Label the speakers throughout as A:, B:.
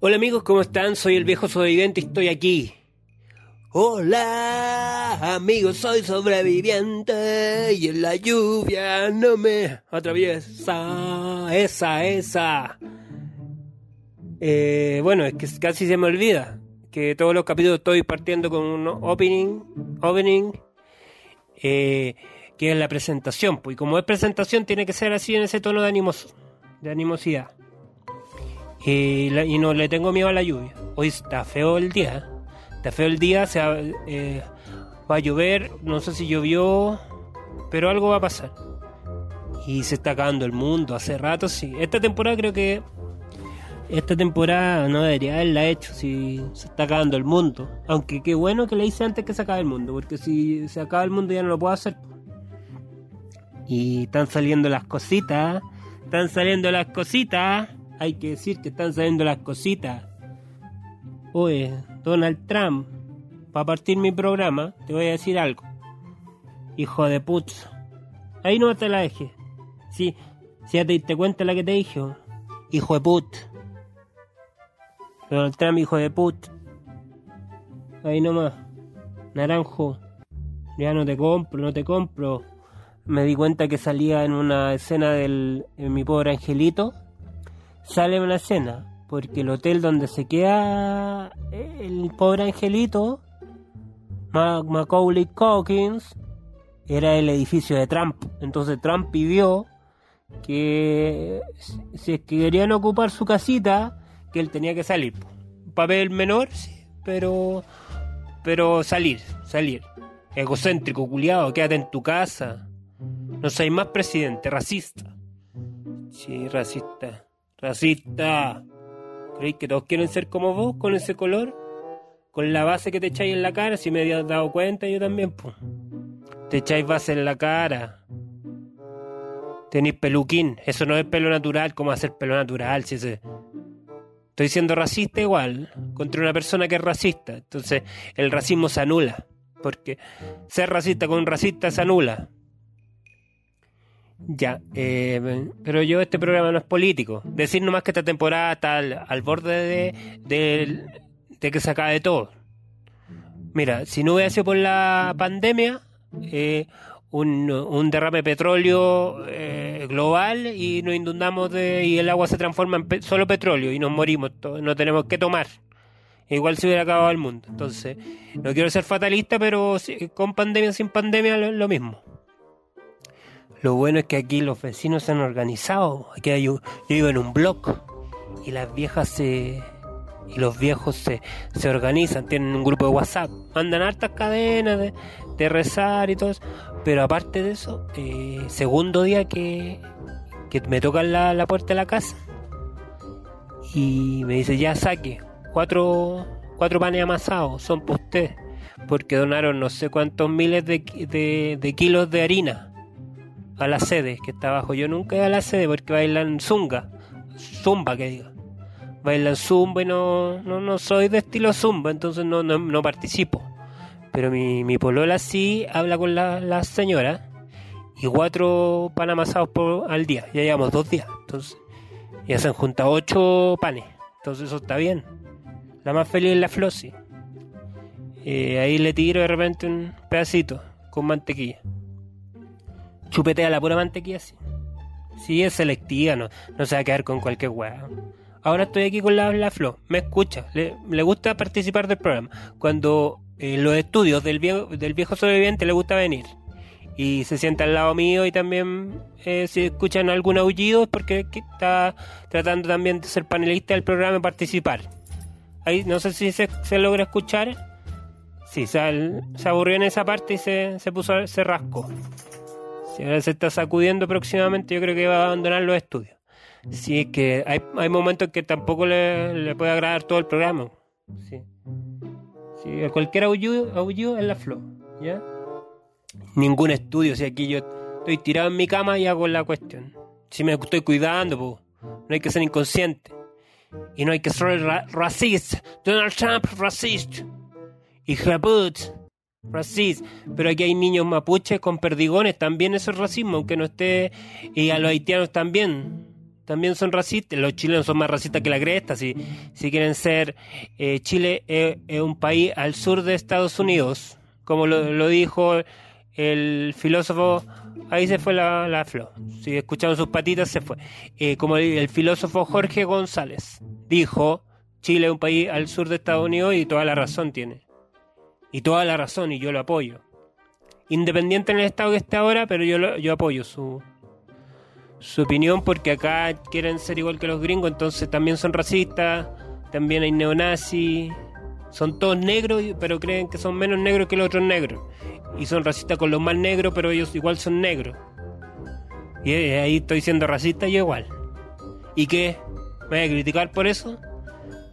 A: Hola amigos, ¿cómo están? Soy el viejo sobreviviente y estoy aquí. Hola amigos, soy sobreviviente y en la lluvia no me atraviesa. Esa, esa. Eh, bueno, es que casi se me olvida que todos los capítulos estoy partiendo con un opening, opening eh, que es la presentación. Pues, y como es presentación, tiene que ser así en ese tono de, animos, de animosidad. y no le tengo miedo a la lluvia. Hoy está feo el día. Está feo el día, se eh, va a llover, no sé si llovió, pero algo va a pasar. Y se está acabando el mundo, hace rato sí. Esta temporada creo que esta temporada no debería haberla hecho si se está acabando el mundo. Aunque qué bueno que le hice antes que se acabe el mundo, porque si se acaba el mundo ya no lo puedo hacer. Y están saliendo las cositas, están saliendo las cositas. Hay que decir que están saliendo las cositas. Oye, Donald Trump, para partir mi programa, te voy a decir algo. Hijo de putz. Ahí no te la dejé. Sí, si ya te diste cuenta la que te dije. Hijo de put. Donald Trump, hijo de put. Ahí nomás. Naranjo. Ya no te compro, no te compro. Me di cuenta que salía en una escena del en mi pobre angelito. Sale una escena. Porque el hotel donde se queda el pobre angelito, Macaulay Calkins, era el edificio de Trump. Entonces Trump pidió que si querían ocupar su casita, él tenía que salir. papel menor, sí, pero pero salir, salir. Egocéntrico, culiado, quédate en tu casa. No soy más presidente, racista. Sí, racista. Racista. ¿Creéis que todos quieren ser como vos, con ese color? Con la base que te echáis en la cara, si me habías dado cuenta, yo también, pues. Te echáis base en la cara. Tenéis peluquín. Eso no es pelo natural. ¿Cómo hacer pelo natural? Si ese... Estoy siendo racista igual contra una persona que es racista. Entonces el racismo se anula. Porque ser racista con un racista se anula. Ya, eh, pero yo este programa no es político. Decir nomás que esta temporada está al, borde de, que se acabe todo. Mira, si no hubiera sido por la pandemia, eh, un, un, derrame de petróleo eh, global y nos inundamos de, y el agua se transforma en solo petróleo y nos morimos, no tenemos que tomar. Igual se hubiera acabado el mundo. Entonces, no quiero ser fatalista, pero con pandemia, sin pandemia, lo, mismo. Lo bueno es que aquí los vecinos se han organizado. Aquí hay, yo vivo en un blog y las viejas se y los viejos se, se organizan, tienen un grupo de WhatsApp, mandan hartas cadenas de, de rezar y todo eso. Pero aparte de eso, eh, segundo día que, que me tocan la, la, puerta de la casa y me dice, ya saque, cuatro, cuatro panes amasados, son para usted, porque donaron no sé cuántos miles de, de, kilos de harina a la sede que está abajo. Yo nunca he a la sede porque bailan zunga, zumba que diga. Bailan zumba y no, no, no soy de estilo zumba, entonces no, no, no participo. Pero mi, mi polola sí habla con la, la señora y cuatro pan amasados por, al día. Ya llevamos dos días. Entonces, ya se han juntado ocho panes. Entonces eso está bien. La más feliz es la Flossi. Eh, ahí le tiro de repente un pedacito con mantequilla. Chupetea la pura mantequilla así. Sí, es selectiva, no, no se va a quedar con cualquier hueá. Ahora estoy aquí con la, la Flo, me escucha, le, le gusta participar del programa. Cuando en los estudios del viejo, del viejo sobreviviente le gusta venir. Y se sienta al lado mío y también eh, si escuchan algún aullido es porque está tratando también de ser panelista del programa y participar. Ahí no sé si se, logra escuchar. Sí, se, se, aburrió en esa parte y se, se puso, se rascó. Si ahora se está sacudiendo próximamente, yo creo que va a abandonar los estudios. Sí, es que hay, hay momentos que tampoco le, le puede agradar todo el programa. Sí. Sí, cualquier aullido, aullido es la flor, ¿ya? Ningún estudio, si aquí yo estoy tirado en mi cama y hago la cuestión. Si me estoy cuidando, no hay que ser inconsciente. Y no hay que ser racista. Donald Trump, racista. Y put. Racist. Pero aquí hay niños mapuches con perdigones, también eso es racismo, aunque no esté. Y a los haitianos también. También son racistas. Los chilenos son más racistas que la cresta. Si, si quieren ser. Eh, Chile es, un país al sur de Estados Unidos. Como lo, dijo el filósofo. Ahí se fue la, la flor. Si escucharon sus patitas, se fue. Eh, como el filósofo Jorge González dijo: Chile es un país al sur de Estados Unidos y toda la razón tiene. Y toda la razón, y yo lo apoyo. Independiente en el estado que esté ahora, pero yo, yo apoyo su, su opinión porque acá quieren ser igual que los gringos, entonces también son racistas, también hay neonazis, son todos negros, pero creen que son menos negros que los otros negros. Y son racistas con los más negros, pero ellos igual son negros. Y ahí estoy siendo racista yo igual. ¿Y qué? ¿Me voy a criticar por eso?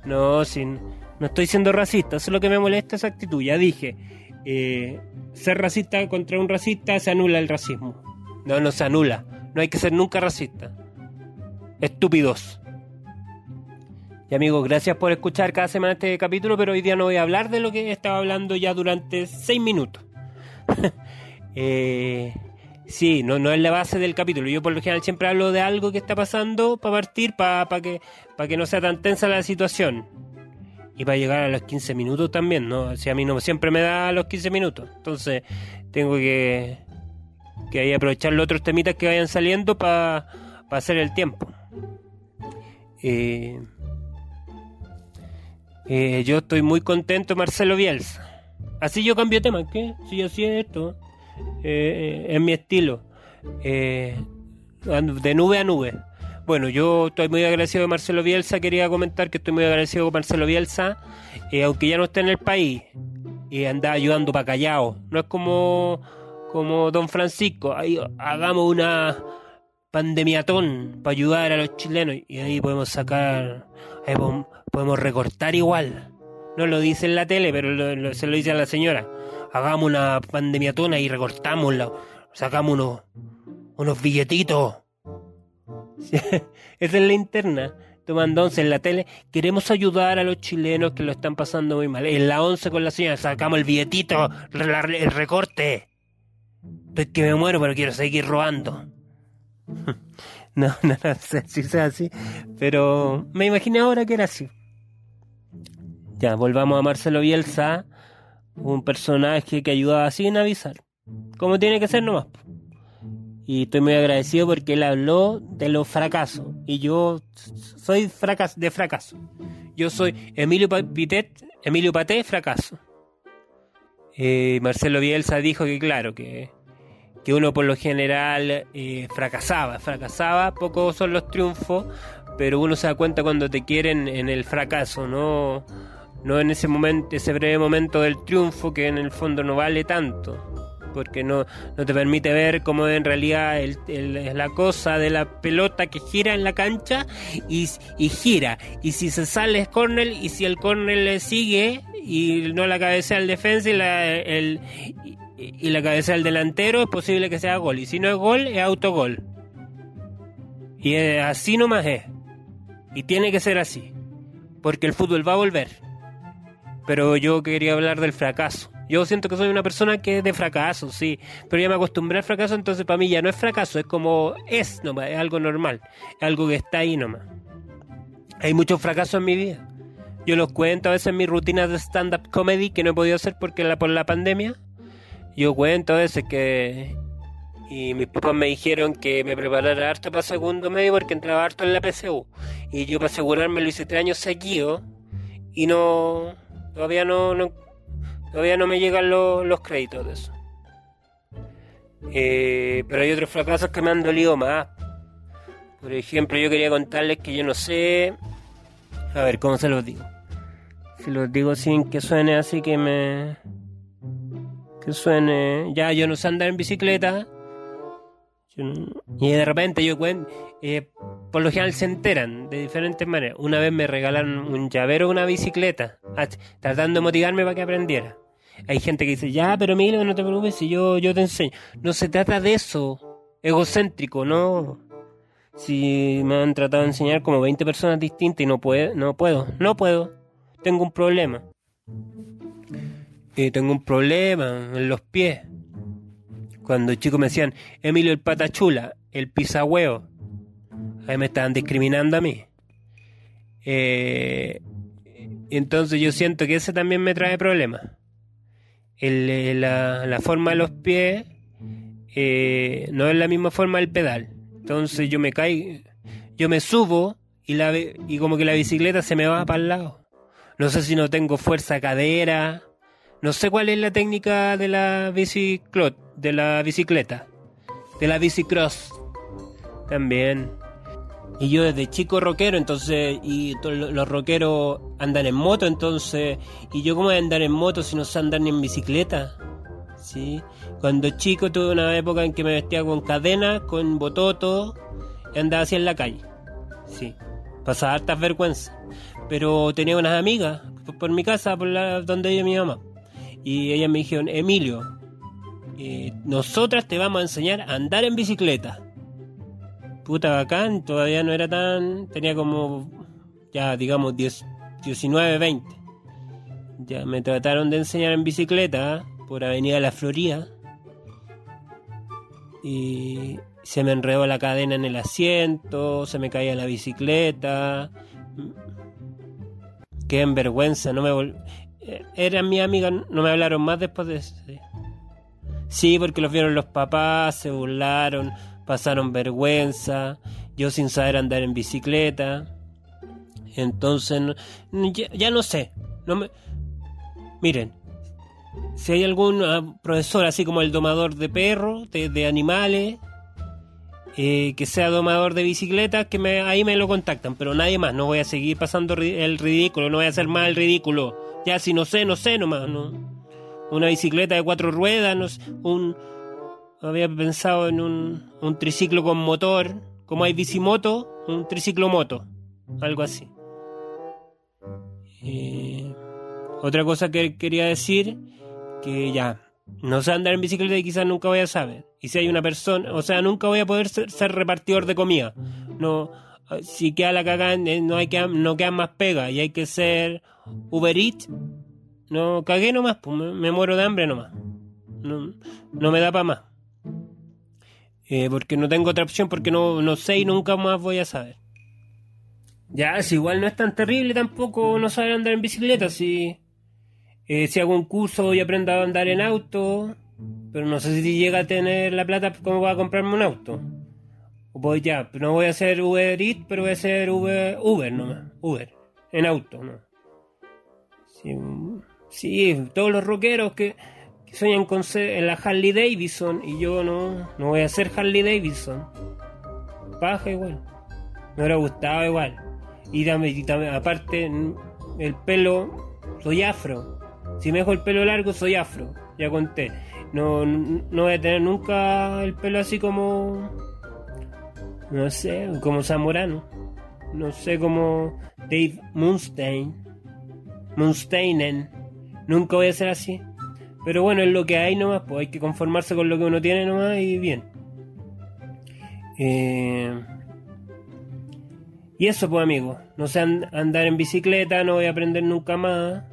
A: No, sin no estoy siendo racista, eso es lo que me molesta esa actitud. Ya dije, eh, ser racista contra un racista se anula el racismo. No, no se anula. No hay que ser nunca racista. Estúpidos. Y amigos, gracias por escuchar cada semana este capítulo, pero hoy día no voy a hablar de lo que estaba hablando ya durante seis minutos. eh, sí, no, no es la base del capítulo. Yo por lo general siempre hablo de algo que está pasando para partir, para, para, que, para que no sea tan tensa la situación y para llegar a los 15 minutos también, ¿no? Si a mí no siempre me da los 15 minutos. Entonces, tengo que, que ahí aprovechar los otros temitas que vayan saliendo para hacer el tiempo. Eh, eh, yo estoy muy contento, Marcelo Bielsa. Así yo cambio tema, ¿qué? Sí, así es esto. Eh, es mi estilo. de nube a nube. Bueno, yo estoy muy agradecido de Marcelo Bielsa. Quería comentar que estoy muy agradecido con Marcelo Bielsa, aunque ya no esté en el país, y anda ayudando para Callao. No es como, como Don Francisco. Ahí hagamos una pandemiatón para ayudar a los chilenos y ahí podemos sacar, podemos, recortar igual. No lo dice en la tele, pero se lo dice a la señora. Hagamos una pandemiatona y recortamos, sacamos unos, unos billetitos esa es la interna. Tomando once en la tele. Queremos ayudar a los chilenos que lo están pasando muy mal. En la once con la señora sacamos el billetito, el recorte. Estoy que me muero, pero quiero seguir robando. No, no, no sé si sea así. Pero me imaginé ahora que era así. Ya, volvamos a Marcelo Bielsa. Un personaje que ayudaba sin avisar. Como tiene que ser nomás. Y estoy muy agradecido porque él habló de los fracasos. Y yo soy fracas de fracaso. Yo soy Emilio Pitet, Emilio Paté, fracaso. Eh, Marcelo Bielsa dijo que claro, que, que uno por lo general eh, fracasaba, fracasaba, pocos son los triunfos, pero uno se da cuenta cuando te quieren en el fracaso, no, no en ese momento, ese breve momento del triunfo que en el fondo no vale tanto porque no, no te permite ver cómo en realidad es la cosa de la pelota que gira en la cancha y, gira. Y si se sale es córner y si el córner le sigue y no la cabeza al defensa y la, el, y, la cabeza del delantero, es posible que sea gol. Y si no es gol, es autogol. Y así nomás es. Y tiene que ser así. Porque el fútbol va a volver. Pero yo quería hablar del fracaso. Yo siento que soy una persona que es de fracaso, sí, pero ya me acostumbré al fracaso, entonces para mí ya no es fracaso, es como es nomás, es algo normal, es algo que está ahí nomás. Hay muchos fracasos en mi vida. Yo los cuento a veces en mis rutinas de stand-up comedy que no he podido hacer porque la, por la pandemia. Yo cuento a veces que... Y mis papás me dijeron que me preparara harto para segundo medio porque entraba harto en la PSU. Y yo para asegurarme lo hice tres años seguidos y no... Todavía no, Todavía no me llegan los créditos de eso. Eh, pero hay otros fracasos que me han dolido más. Por ejemplo, yo quería contarles que yo no sé. A ver, ¿cómo se los digo? Si los digo sin que suene así que me. Que suene. Ya, yo no sé andar en bicicleta. Y de repente yo cuento. Eh, por lo general se enteran de diferentes maneras. Una vez me regalaron un llavero una bicicleta. Tratando de motivarme para que aprendiera. Hay gente que dice, ya, pero mira, no te preocupes si yo, yo te enseño. No se trata de eso, egocéntrico, no. Si me han tratado de enseñar como 20 personas distintas y no, puedo, no puedo, no puedo, tengo un problema. eh, tengo un problema en los pies. Cuando chicos me decían, Emilio el patachula, el pisagüeo, ahí me estaban discriminando a mí. Eh, entonces yo siento que ese también me trae problemas. Eh, la, forma de los pies eh, no es la misma forma del pedal. Entonces yo me caigo, yo me subo y, la, y como que la bicicleta se me va para el lado. No sé si no tengo fuerza cadera. No sé cuál es la técnica de la bicicleta, de la bicicleta, de la bicicross. También. Y yo desde chico rockero, entonces, y los rockeros andan en moto, entonces, y yo cómo voy a andar en moto si no sé andar ni en bicicleta, ¿sí? Cuando chico tuve una época en que me vestía con cadena, con bototo, y andaba así en la calle, sí. Pasaba hartas vergüenzas. Pero tenía unas amigas por, mi casa, por la, donde vive mi mamá. Y ellas me dijeron, Emilio, eh, nosotras te vamos a enseñar a andar en bicicleta puta bacán, todavía no era tan, tenía como, ya digamos, 10, 19, 20. Ya me trataron de enseñar en bicicleta por Avenida La Florida. Y se me enredó la cadena en el asiento, se me caía la bicicleta. En vergüenza, no me Eran mi amiga, no me hablaron más después de eso. Sí, porque los vieron los papás, se burlaron pasaron vergüenza, yo sin saber andar en bicicleta. Entonces, ya, no sé. No me... Miren, si hay algún profesor así como el domador de perros, de, animales, eh, que sea domador de bicicletas, que me, ahí me lo contactan, pero nadie más. No voy a seguir pasando el ridículo, no voy a hacer más el ridículo. Ya si no sé, no sé nomás. ¿no? Una bicicleta de cuatro ruedas, no un, había pensado en un, un triciclo con motor, como hay bicimoto, un triciclo moto, algo así. Eh, otra cosa que quería decir, que ya, no sé andar en bicicleta y quizás nunca voy a saber. Y si hay una persona, o sea, nunca voy a poder ser, repartidor de comida. No, si queda la cagada, eh, no hay que no quedan más pega y hay que ser Uber Eats. No cagué nomás, pues me, muero de hambre nomás. No, no me da para más. Eh, porque no tengo otra opción, porque no, no sé y nunca más voy a saber. Ya, si igual no es tan terrible tampoco no saber andar en bicicleta, si, eh, si hago un curso y aprendo a andar en auto, pero no sé si llega a tener la plata como para comprarme un auto. O pues ya, no voy a hacer Uber Eats, pero voy a hacer Uber, Uber nomás, Uber, en auto, ¿no? Sí, sí todos los rockeros que sueñan con ser en la Harley Davidson y yo no, no voy a ser Harley Davidson. Paja igual. Me hubiera gustado igual. Y, también, aparte, el pelo, soy afro. Si me dejo el pelo largo, soy afro. Ya conté. No, no voy a tener nunca el pelo así como. No sé, como Zamorano. No sé, como Dave Munstein. Munsteinen. Nunca voy a ser así. Pero bueno, es lo que hay nomás, pues hay que conformarse con lo que uno tiene nomás y bien. Eh, y eso pues amigos, no sé andar en bicicleta, no voy a aprender nunca más,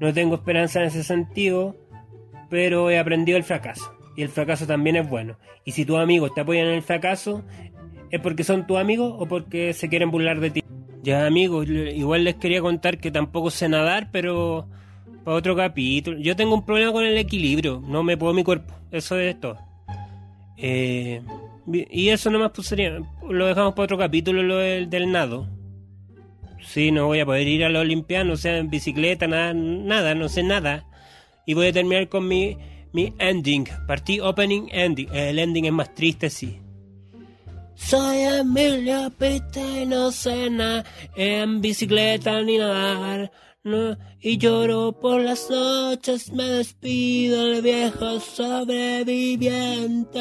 A: no tengo esperanza en ese sentido, pero he aprendido el fracaso. Y el fracaso también es bueno. Y si tus amigos te apoyan en el fracaso, ¿es porque son tus amigos o porque se quieren burlar de ti? Ya amigos, igual les quería contar que tampoco sé nadar, pero para otro capítulo. Yo tengo un problema con el equilibrio, no me puedo mi cuerpo, eso es todo. Eh, y eso nomás pues sería, lo dejamos para otro capítulo, lo del, nado. Sí, no voy a poder ir a la Olimpiada, no sé, en bicicleta, nada, nada, no sé nada. Y voy a terminar con mi, mi ending. Partí opening, ending. El ending es más triste, sí. Soy Emilia Pita y no sé nada en bicicleta ni nadar y lloro por las noches, me despido del viejo sobreviviente.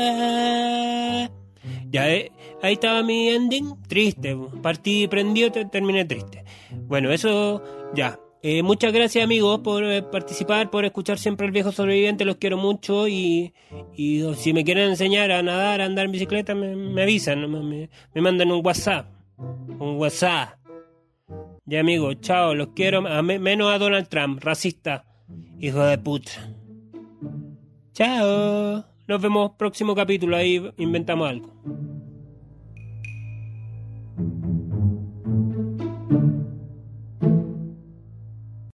A: Ya, eh, ahí estaba mi ending, triste. Partí prendido, terminé triste. Bueno, eso ya. Eh, muchas gracias amigos por eh, participar, por escuchar siempre el viejo sobreviviente, los quiero mucho y, si me quieren enseñar a nadar, a andar en bicicleta, me, avisan, me, me mandan un WhatsApp. Un WhatsApp. Ya amigos, chao, los quiero, menos a Donald Trump, racista. Hijo de puta. Chao. Nos vemos próximo capítulo. Ahí inventamos algo.